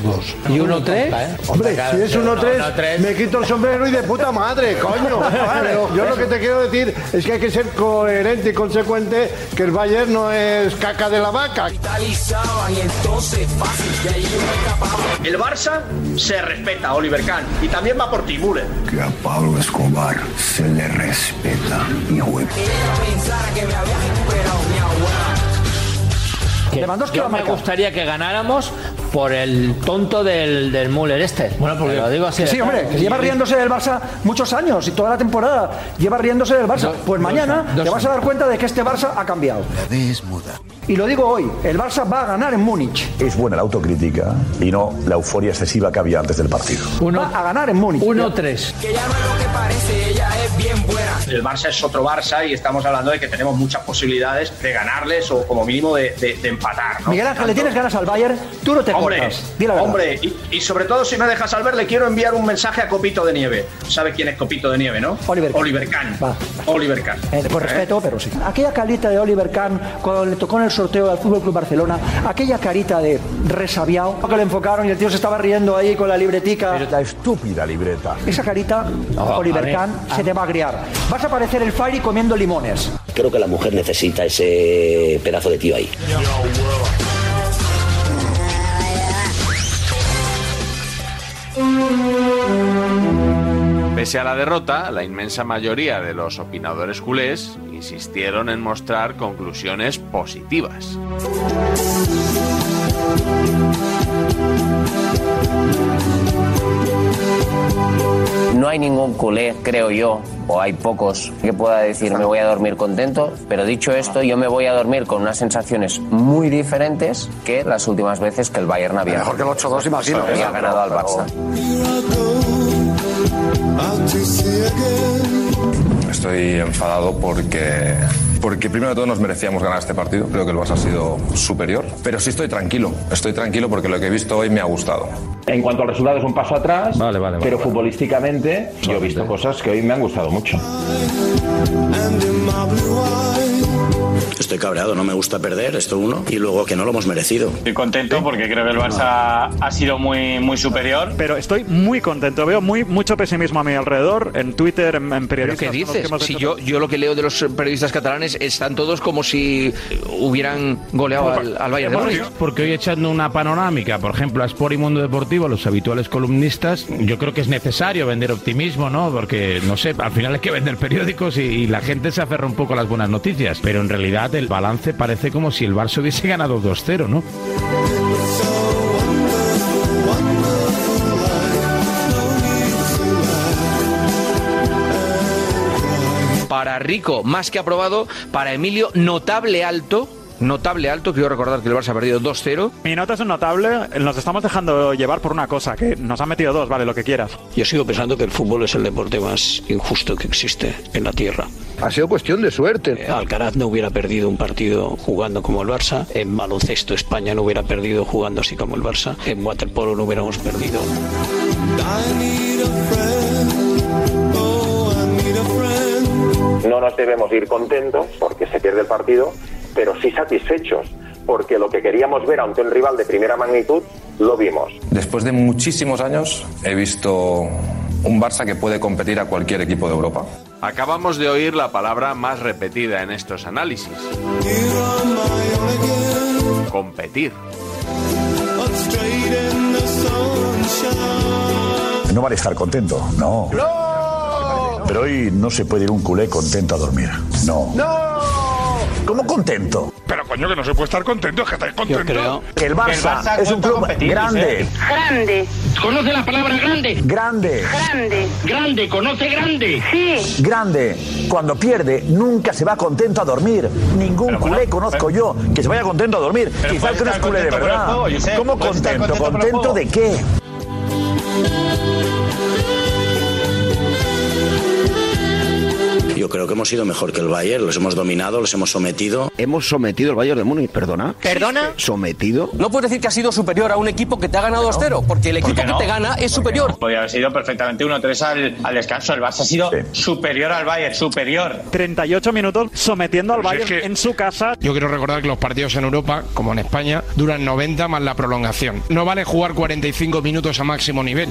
¿Y 1-3? Hombre, si es 1-3, me quito el sombrero y de puta madre, coño. Pero yo lo que te quiero decir es que hay que ser coherente y consecuente que el Bayern no es caca de la vaca. El Barça se respeta, Oliver Kahn. Y también va por ti, Müller. Que a Pablo Escobar se le respeta, mi huevo. Lewandowski Yo va a me gustaría que ganáramos por el tonto del, del Müller este. Bueno, porque lo digo así. Sí, claro. hombre, que lleva riéndose del Barça muchos años y toda la temporada lleva riéndose del Barça. Pues mañana dos te vas a dar cuenta de que este Barça ha cambiado. La D es muda. Y lo digo hoy, el Barça va a ganar en Múnich. Es buena la autocrítica y no la euforia excesiva que había antes del partido. va a ganar en Múnich. 1-3. El Barça es otro Barça y estamos hablando de que tenemos muchas posibilidades de ganarles o como mínimo de, de- de empatar. ¿no? Miguel Ángel, ¿le tienes ganas al Bayern? Tú no te Hombre, cortas. Di la verdad. hombre, y, y sobre todo si me dejas al ver, le quiero enviar un mensaje a Copito de Nieve. ¿Sabe quién es Copito de Nieve, no? Oliver Kahn. Oliver Kahn. Va. Oliver Kahn. Eh, con respeto, pero sí. Aquella carita de Oliver Kahn cuando le tocó en el sorteo al Fútbol Club Barcelona, aquella carita de resabiado que le enfocaron y el tío se estaba riendo ahí con la libretica. La estúpida libreta. Esa carita, Oliver a ver, Kahn, se te va a agriar. Vas a parecer el Fairy comiendo limones. Creo que la mujer necesita ese pedazo de tío ahí. Pese a la derrota, la inmensa mayoría de los opinadores culés insistieron en mostrar conclusiones positivas. No hay ningún culé, creo yo, o hay pocos que pueda decir me voy a dormir contento, pero dicho esto, yo me voy a dormir con unas sensaciones muy diferentes que las últimas veces que el Bayern había, Mejor que el 8-2, imagino. había ganado al Barça. Estoy enfadado porque, porque primero de todo nos merecíamos ganar este partido. Creo que el Barça ha sido superior. Pero sí estoy tranquilo. Estoy tranquilo porque lo que he visto hoy me ha gustado. En cuanto al resultado es un paso atrás, Vale, vale, vale, pero vale. futbolísticamente yo he visto cosas que hoy me han gustado mucho. Estoy cabreado, no me gusta perder, esto uno, y luego que no lo hemos merecido. Estoy contento porque creo que el Barça ha sido muy, muy superior. Pero estoy muy contento. Veo muy, mucho pesimismo a mi alrededor, en Twitter, en, en ¿Pero periodistas. qué dices? Si yo, yo lo que leo de los periodistas catalanes están todos como si hubieran goleado al, al Bayern de Múnich. Porque hoy echando una panorámica, por ejemplo, a Sport y Mundo Deportivo, los habituales columnistas, yo creo que es necesario vender optimismo, ¿no? Porque, no sé, al final hay que vender periódicos y, y la gente se aferra un poco a las buenas noticias. Pero en realidad el balance parece como si el Barça hubiese ganado 2-0, ¿no? Para Rico, más que aprobado. Para Emilio, notable alto. Notable alto. Quiero recordar que el Barça ha perdido 2-0. Mi nota es un notable. Nos estamos dejando llevar por una cosa, que nos han metido dos, vale, lo que quieras. Yo sigo pensando que el fútbol es el deporte más injusto que existe en la Tierra. Ha sido cuestión de suerte. Alcaraz no hubiera perdido un partido jugando como el Barça. En baloncesto España no hubiera perdido jugando así como el Barça. En waterpolo no hubiéramos perdido. No nos debemos ir contentos porque se pierde el partido, pero sí satisfechos porque lo que queríamos ver ante un rival de primera magnitud lo vimos. Después de muchísimos años he visto un Barça que puede competir a cualquier equipo de Europa. Acabamos de oír la palabra más repetida en estos análisis. Competir. No vale estar contento, no. Pero hoy no se puede ir un culé contento a dormir. No. ¡No! ¿Cómo contento? Pero coño, que no se puede estar contento, es que estáis contentos. Que el Barça, es un club grande. Grande. ¿Conoce la palabra grande? Grande. Grande. Grande, ¿conoce grande? Sí. Grande. Cuando pierde, nunca se va contento a dormir. Ningún culé conozco yo que se vaya contento a dormir. Pero Quizás que no es culé de verdad. juego. ¿Cómo contento? contento por el ¿Contento de qué? Yo creo que hemos sido mejor que el Bayern, los hemos dominado, los hemos sometido. Hemos sometido al Bayern de Múnich, perdona. ¿Perdona? ¿Sometido? No puedes decir que has sido superior a un equipo que te ha ganado 2-0, porque el equipo que te gana es superior. Podría haber sido perfectamente 1-3 al, al descanso. El Barça ha sido superior al Bayern, superior. 38 minutos sometiendo al Pues es Bayern que- en su casa. Yo quiero recordar que los partidos en Europa, como en España, duran 90 más la prolongación. No vale jugar 45 minutos a máximo nivel.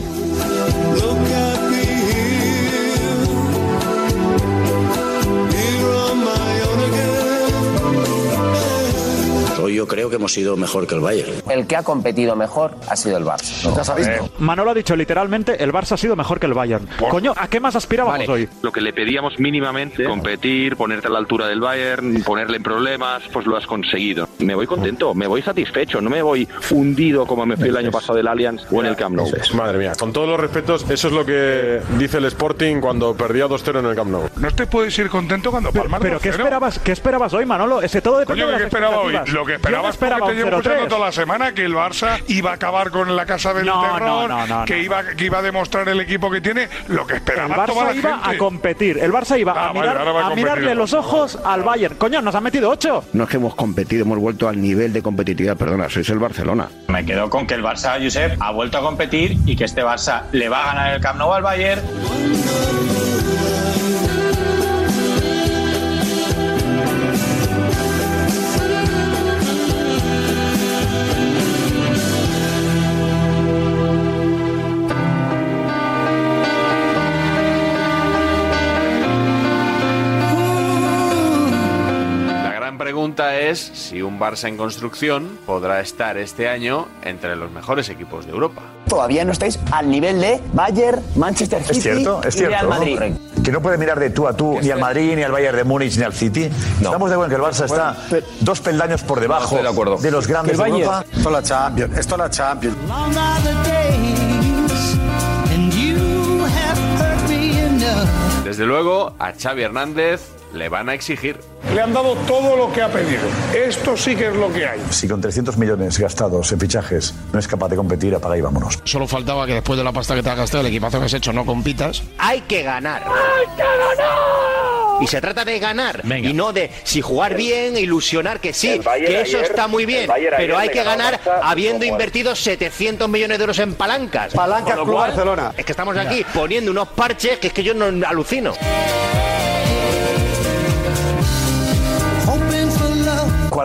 Yo creo que hemos sido mejor que el Bayern. El que ha competido mejor ha sido el Barça. ¿Ya has visto? Manolo ha dicho literalmente, el Barça ha sido mejor que el Bayern. Coño, ¿a qué más aspirábamos hoy? Lo que le pedíamos mínimamente, competir, ponerte a la altura del Bayern, ponerle en problemas, pues lo has conseguido. Me voy contento, me voy satisfecho, no me voy hundido como me fui el año pasado del Allianz o en el Camp Nou. Madre mía, con todos los respetos, eso es lo que dice el Sporting cuando perdía 2-0 en el Camp Nou. No te puedes ir contento cuando palmas Pero ¿qué 2-0. esperabas, ¿qué esperabas hoy, Manolo? Ese todo depende Coño, de ¿qué esperaba hoy? Lo que Yo esperaba no porque esperaba te un llevo escuchando 0-3. toda la semana que el Barça iba a acabar con la casa del No, terror, no, no, no, que. Iba, que iba a demostrar el equipo que tiene, lo que El esperaba toda la Barça iba gente. a competir. El Barça iba Ah, a, mirar- a mirarle los ojos al Bayern. Coño, nos han metido 8. No es que hemos competido, hemos vuelto al nivel de competitividad, perdona, sois el Barcelona. Me quedo con que el Barça, Josep, ha vuelto a competir y que este Barça le va a ganar el Camp Nou al Bayern. Pregunta es si un Barça en construcción podrá estar este año entre los mejores equipos de Europa. Todavía no estáis al nivel de Bayern, Manchester City Es cierto, es y cierto. Real Madrid. Que no puede mirar de tú a tú ni al Madrid, ni al Bayern de Múnich, ni al City. Estamos de acuerdo en que el Barça está dos peldaños por debajo estoy de acuerdo. de los grandes de Bayern- Europa. Esto es la Champions, esto es la Champions. Desde luego, a Xavi Hernández le van a exigir. Le han dado todo lo que ha pedido. Esto sí que es lo que hay. Si con 300 millones gastados en fichajes no es capaz de competir, apaga y vámonos. Solo faltaba que después de la pasta que te has gastado, el equipazo que has hecho, no compitas. Hay que ganar. Y se trata de ganar y no de si jugar bien, ilusionar que sí, que eso ayer- está muy bien, pero hay que ganar habiendo invertido 700 millones de euros en palancas. Palancas Club cual, Barcelona. Es que estamos aquí poniendo unos parches que es que yo no alucino.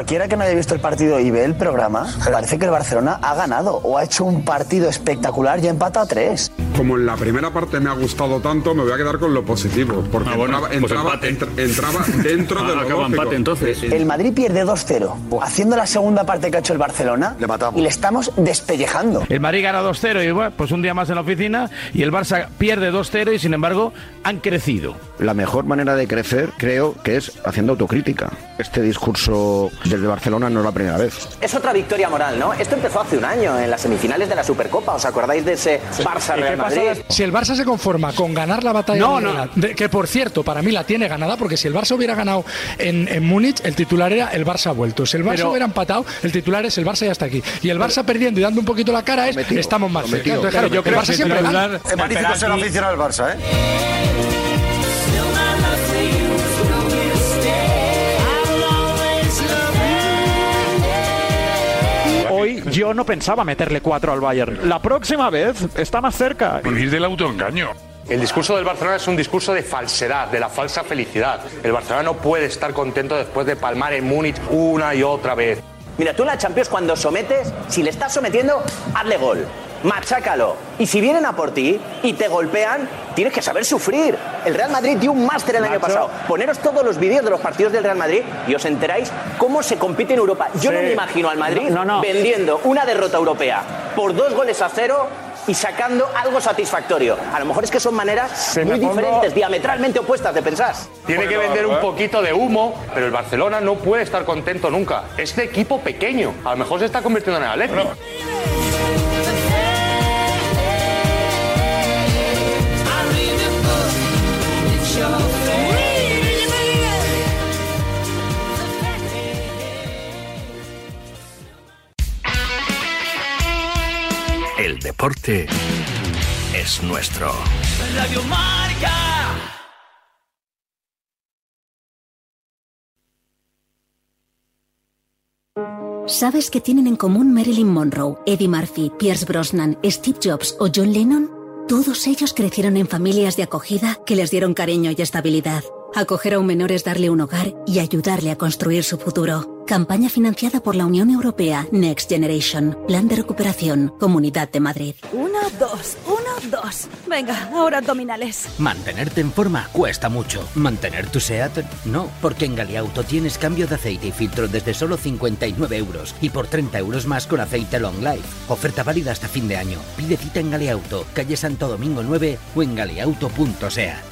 Cualquiera que no haya visto el partido y ve el programa, parece que el Barcelona ha ganado o ha hecho un partido espectacular y ha empatado a tres. Como en la primera parte me ha gustado tanto, me voy a quedar con lo positivo. Porque Ah, bueno, entraba, pues entraba, empate. entra- entraba dentro de Ah, lo acaba lógico. empate, entonces. El Madrid pierde 2-0, haciendo la segunda parte que ha hecho el Barcelona y le estamos despellejando. El Madrid gana 2-0 y bueno, pues un día más en la oficina y el Barça pierde 2-0 y sin embargo han crecido. La mejor manera de crecer, creo, que es haciendo autocrítica. Este discurso desde Barcelona no es la primera vez. Es otra victoria moral, ¿no? Esto empezó hace un año en las semifinales de la Supercopa. ¿Os acordáis de ese Barça-Real Si el Barça se conforma con ganar la batalla No, del no. Real, de- que por cierto, para mí la tiene ganada, porque si el Barça hubiera ganado en, en Múnich, el titular era el Barça ha vuelto. Si el Barça Pero- hubiera empatado, el titular es el Barça ya está aquí. Y el Barça perdiendo y dando un poquito la cara es estamos más cerca. Entonces, claro, yo el creo Barça que siempre titular- gana. Es magnífico ser aficionado al Barça, ¿eh? Yo no pensaba meterle cuatro al Bayern. La próxima vez está más cerca. Vivir del autoengaño. El discurso del Barcelona es un discurso de falsedad, de la falsa felicidad. El Barcelona no puede estar contento después de palmar en Múnich una y otra vez. Mira, tú en la Champions cuando sometes, si le estás sometiendo, hazle gol. Machácalo. Y si vienen a por ti y te golpean, tienes que saber sufrir. El Real Madrid dio un máster el año pasado. Poneros todos los vídeos de los partidos del Real Madrid y os enteráis cómo se compite en Europa. Yo no me imagino al Madrid No, no, no. vendiendo una derrota europea por dos goles a cero y sacando algo satisfactorio. A lo mejor es que son maneras muy pongo- diferentes, diametralmente opuestas de pensar. Tiene que vender un poquito de humo, pero el Barcelona no puede estar contento nunca. Este equipo pequeño, a lo mejor se está convirtiendo en el Atleti. El deporte es nuestro. Radio Marca. ¿Sabes qué tienen en común Marilyn Monroe, Eddie Murphy, Pierce Brosnan, Steve Jobs o John Lennon? Todos ellos crecieron en familias de acogida que les dieron cariño y estabilidad. Acoger a un menor es darle un hogar y ayudarle a construir su futuro. Campaña financiada por la Unión Europea Next Generation. Plan de recuperación. Comunidad de Madrid. Uno, dos, uno, dos. Venga, ahora abdominales. Mantenerte en forma cuesta mucho. Mantener tu SEAT, no, porque en Galiauto tienes cambio de aceite y filtro desde solo 59 euros y por 30 euros más con aceite Long Life. Oferta válida hasta fin de año. Pide cita en Galiauto, calle Santo Domingo 9 o en galiauto.seat.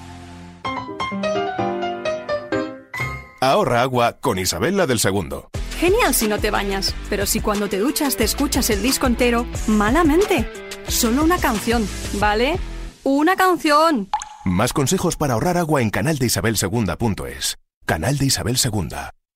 Ahorra agua con Isabel la del Segundo. Genial si no te bañas, pero si cuando te duchas te escuchas el disco entero, malamente. Solo una canción, ¿vale? Una canción. Más consejos para ahorrar agua en canaldeisabelsegunda.es. Canal de Isabel Segunda.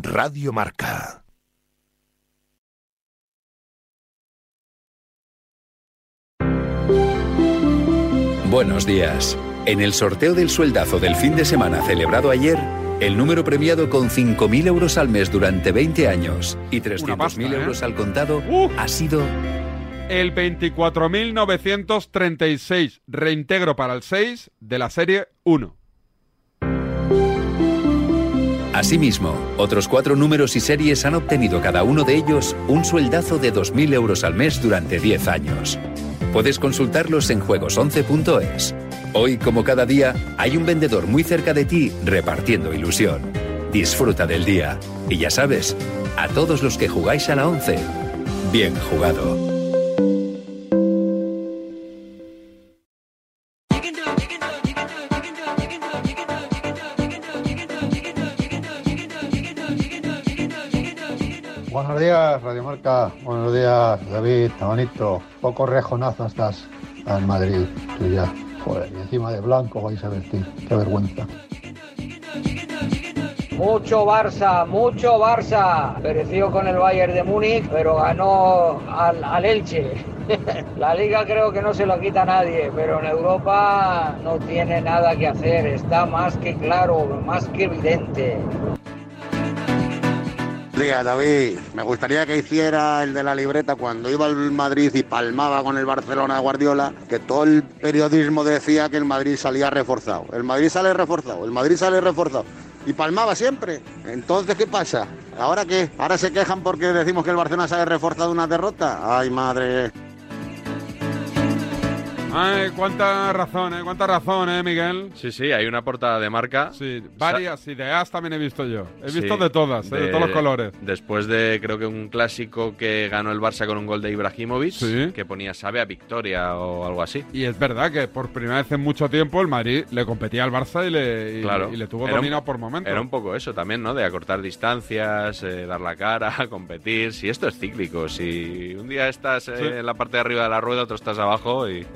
Radio Marca. Buenos días. En el sorteo del sueldazo del fin de semana celebrado ayer, el número premiado con 5.000 euros al mes durante 20 años y 300.000 pasta, ¿eh? euros al contado ha sido El 24.936, reintegro para el 6 de la serie 1. Asimismo, otros cuatro números y series han obtenido cada uno de ellos un sueldazo de 2.000 euros al mes durante 10 años. Puedes consultarlos en juegos11.es. Hoy, como cada día, hay un vendedor muy cerca de ti repartiendo ilusión. Disfruta del día. Y ya sabes, a todos los que jugáis a la 11, bien jugado. Buenos días, Radio Marca. Buenos días, David, Tabanito. Poco rejonazo estás al Madrid, tú ya. Joder, y encima de blanco vais a vestir. Qué vergüenza. Mucho Barça, mucho Barça. Pereció con el Bayern de Múnich, pero ganó al, al Elche. La liga creo que no se lo quita a nadie, pero en Europa no tiene nada que hacer. Está más que claro, más que evidente. Día, David, me gustaría que hiciera el de la libreta cuando iba al Madrid y palmaba con el Barcelona de Guardiola, que todo el periodismo decía que el Madrid salía reforzado. El Madrid sale reforzado, el Madrid sale reforzado. Y palmaba siempre. Entonces, ¿qué pasa? ¿Ahora qué? ¿Ahora se quejan porque decimos que el Barcelona sale reforzado una derrota? Ay, madre. Ay, cuánta razón, ¿eh? Cuánta razón, ¿eh, Miguel? Sí, sí, hay una portada de marca. Sí, varias ideas también he visto yo. He visto de todas, ¿eh? de, todos los colores. Después de, creo que un clásico que ganó el Barça con un gol de Ibrahimovic, que ponía sabe a victoria o algo así. Y es verdad que por primera vez en mucho tiempo el Madrid le competía al Barça y le, y, le tuvo dominado por momentos. Era un poco eso también, ¿no? De acortar distancias, eh, dar la cara, competir. Si esto es cíclico, si un día estás eh, en la parte de arriba de la rueda, otro estás abajo y...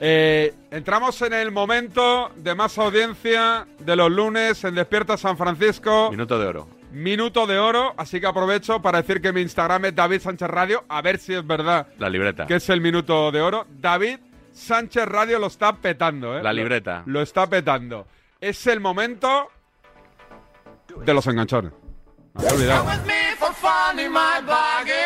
Eh, entramos en el momento de más audiencia de los lunes en Despierta San Francisco. Minuto de oro. Minuto de oro, así que aprovecho para decir que mi Instagram es David Sánchez Radio, a ver si es verdad. La libreta. Que es el minuto de oro. David Sánchez Radio lo está petando, ¿eh? La libreta. Lo, lo está petando. Es el momento de los enganchones.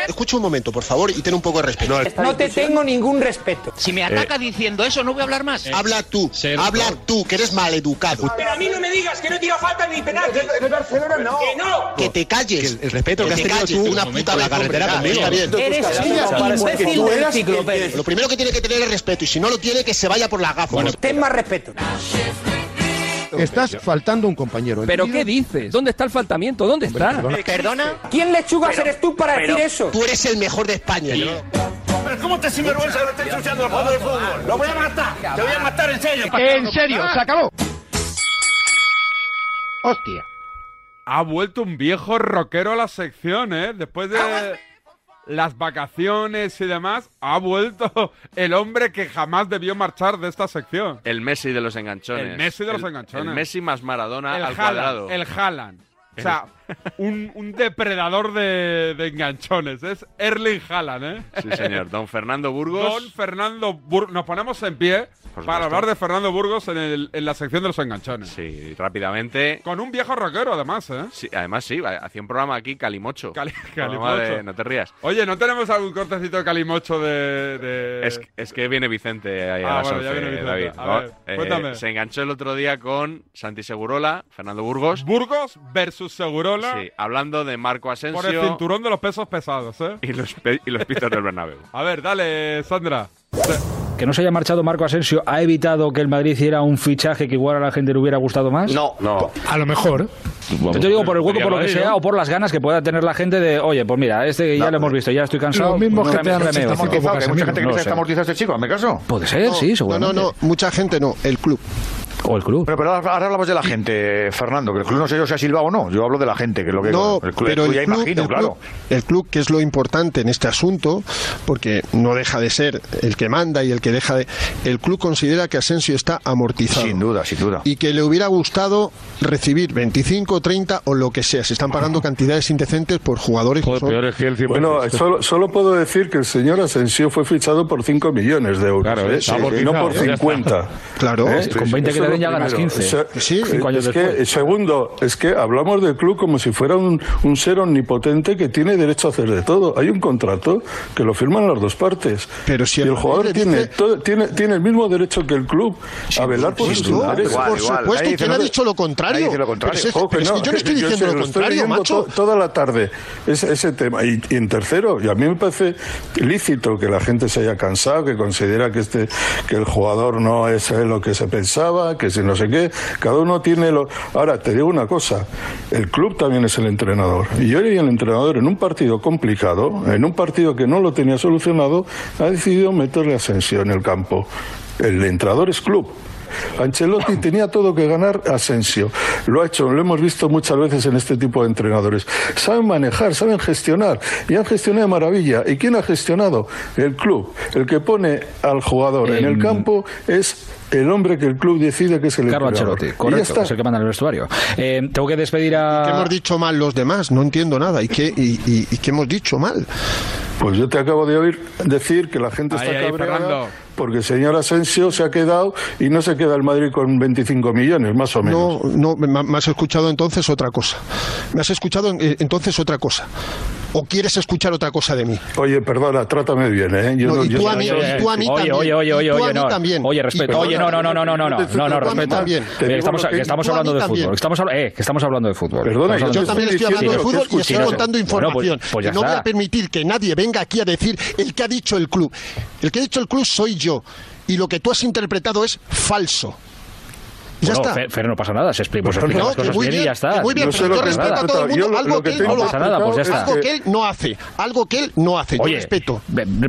Escucha un momento, por favor, y ten un poco de respeto. No te tengo ningún respeto. Si me ataca diciendo eso, no voy a hablar más. Habla tú, habla tú, que eres maleducado. Pero a mí no me digas que no tira falta ni. De Barcelona no. Que no. Que te calles. el, respeto que, has tenido tú una puta la carretera conmigo. Está bien. Eres un imbécil del ciclo, Pérez. Lo primero que tiene que tener es respeto, y si no lo tiene, que se vaya por la gafa. ten más respeto. Estás faltando un compañero. ¿Pero qué dices? ¿Dónde está el faltamiento? ¿Dónde está? ¿Perdona? ¿Quién lechuga eres tú para decir eso? Tú eres el mejor de España. ¿Pero cómo te sinvergüenza que me estás ensuciando el juego del fútbol? ¡Lo voy a matar! ¡Te voy a matar en serio! En serio, se acabó. Hostia. Ha vuelto un viejo rockero a la sección, ¿eh? Después de las vacaciones y demás, ha vuelto el hombre que jamás debió marchar de esta sección. El Messi de los enganchones. El Messi de los enganchones. El Messi más Maradona el al cuadrado. El Haaland. O sea, un, un depredador de, de, enganchones. Es Erling Haaland, ¿eh? Sí, señor. Don Fernando Burgos. Don Fernando Burgos. Nos ponemos en pie para hablar de Fernando Burgos en, el, en, la sección de los enganchones. Sí, rápidamente. Con un viejo rockero, además, ¿eh? Sí, además sí. Hacía un programa aquí, Calimocho. Cali, Calimocho. De, no te rías. Oye, ¿no tenemos algún cortecito de Calimocho de...? de... Es, es, que viene Vicente ahí ah, a las bueno, 11, ya viene Vicente. David. A ver, eh, cuéntame. Se enganchó el otro día con Santi Segurola, Fernando Burgos. Burgos versus Segurola. Sí, hablando de Marco Asensio. Por el cinturón de los pesos pesados, ¿eh? Y los, y los pitos del Bernabéu. A ver, dale, Sandra. Que no se haya marchado Marco Asensio ha evitado que el Madrid hiciera un fichaje que igual a la gente le hubiera gustado más. No, no. A lo mejor. Yo te digo por el hueco, por lo que sea, o por las ganas que pueda tener la gente de, oye, pues mira, este ya No, lo hemos visto, ya estoy cansado. Lo mismo pues que te no, han amortizado, hay mucha gente que No sé. está amortizado este chico, ¿me caso? Puede ser, sí, No, seguramente. no, no, mucha gente no, el club. O el club. Pero, pero ahora hablamos de la gente, Fernando, que el club no sé yo si ha silbado o no. Yo hablo de la gente, que es lo que No, el club, pero el club ya el club, imagino, el claro. el club, que es lo importante en este asunto, porque no deja de ser el que manda y el que deja de... El club considera que Asensio está amortizado. Sin duda, sin duda. Y que le hubiera gustado recibir 25, 30 o lo que sea. Se están pagando cantidades indecentes por jugadores que son- Bueno, solo, solo puedo decir que el señor Asensio fue fichado por 5 millones de euros. Claro, ¿eh? está Sí, no por ya está. 50. Claro. ¿Eh? Con 20 que Eso le den ya lo ganas primero. 15. Se- Sí, cinco años es que, después. segundo, es que hablamos del club como si fuera un, un ser omnipotente que tiene derecho a hacer de todo. Hay un contrato que lo firman las dos partes. Pero si y el jugador Madrid tiene, dice- todo- tiene, tiene el mismo derecho que el club a velar por sus no, intereses. por supuesto, ¿y quién ha dicho lo contrario? Dice lo Pero contrario. si es- Ojo, pero es que yo no estoy yo diciendo se lo estoy contrario, macho. to- toda la tarde ese, ese tema. Y, y en tercero, y a mí me parece lícito que la gente se haya cansado, que considera que este que el jugador no es eh, lo que se pensaba, que si no sé qué. Cada uno tiene lo. Ahora, te digo una cosa: el club también es el entrenador. Y hoy el entrenador, en un partido complicado, en un partido que no lo tenía solucionado, ha decidido meterle a Asensio en el campo. El entrenador es club. Ancelotti tenía todo que ganar Asensio. Lo ha hecho, lo hemos visto muchas veces en este tipo de entrenadores. Saben manejar, saben gestionar y han gestionado de maravilla. ¿Y quién ha gestionado? El club. El que pone al jugador en el campo es el hombre que el club decide que es el Carlo. Ancelotti, correcto, es el que manda en el vestuario. Eh, tengo que despedir a... ¿Qué hemos dicho mal los demás? No entiendo nada. ¿Y qué, y, y- y qué hemos dicho mal? Pues yo te acabo de oír decir que la gente está Ahí, cabreada Fernando. porque el señor Asensio se ha quedado y no se queda el Madrid con 25 millones, más o menos. No, no, me, me has escuchado entonces otra cosa. Me has escuchado eh, entonces otra cosa. ¿O quieres escuchar otra cosa de mí? Oye, perdona, trátame bien, ¿eh? Yo No, no- y yo tú no- a mí, yo- y tú a mí Oye, también. oye, oye, oye, oye, no. también. Oye, respeto. Oye, no, no, no, no, no, no, no, no, respeta. estamos, que- estamos hablando de fútbol. Estamos, eh, que estamos hablando de fútbol. Perdona, Yo también estoy hablando de fútbol y estoy contando pues- información. pues y no voy a permitir que nadie venga aquí a decir el que ha dicho el club. El que ha dicho el club soy yo. y lo que tú has interpretado es falso. Ya Bueno, está. Fer, Fer, no pasa nada, se pues No, explica que las cosas muy bien, y bien, ya está. muy bien, No pero yo respeto nada. a todo el mundo, Yo algo que, que él no pasa nada, pues ya está. algo que él no hace, algo que él no hace. Yo respeto.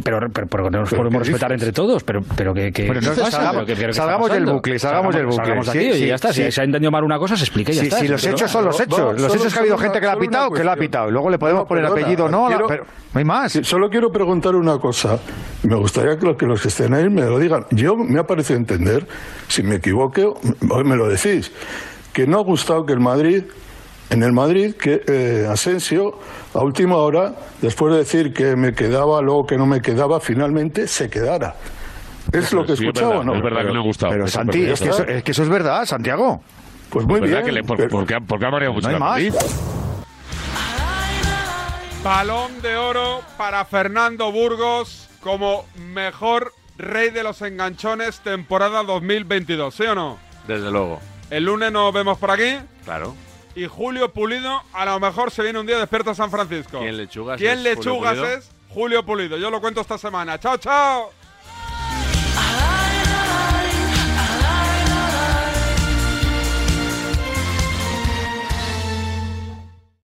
pero, pero, pero no nos podemos respetar entre todos, pero, pero que, que, Pero no, salgamos- que- pero ¿qué está salgamos del bucle, salgamos del bucle. Salgamos de aquí Sí, y ya está. sí. Si se ha entendido mal una cosa, se explica y ya Sí, está. sí, sin los hechos son los hechos. Los hechos que ha habido gente que la ha pitado, que la ha pitado. Luego le podemos No, poner apellido, no, quiero- pero no hay más. Solo quiero preguntar una cosa. Me gustaría que los que, los que estén ahí me lo digan. Yo me ha parecido entender, si me equivoco, me lo decís, que no ha gustado que el Madrid, en el Madrid, que eh, Asensio, a última hora, después de decir que me quedaba, luego que no me quedaba, finalmente se quedara. Es lo que he Sí, es escuchado, verdad, ¿no? es verdad que no ha gustado. Pero Santi, me es que, eso, es que eso es verdad, Santiago. Pues muy Es bien. que le- por- pero- porque, porque ha mareado mucho No hay la más. Madrid. Balón de oro para Fernando Burgos como mejor rey de los enganchones temporada 2022, ¿sí o no? Desde luego. El lunes nos vemos por aquí Claro. y Julio Pulido a lo mejor se viene un día despierta a San Francisco. ¿Quién lechugas ¿Quién es lechugas es? Julio Pulido. Yo lo cuento esta semana. ¡Chao, chao!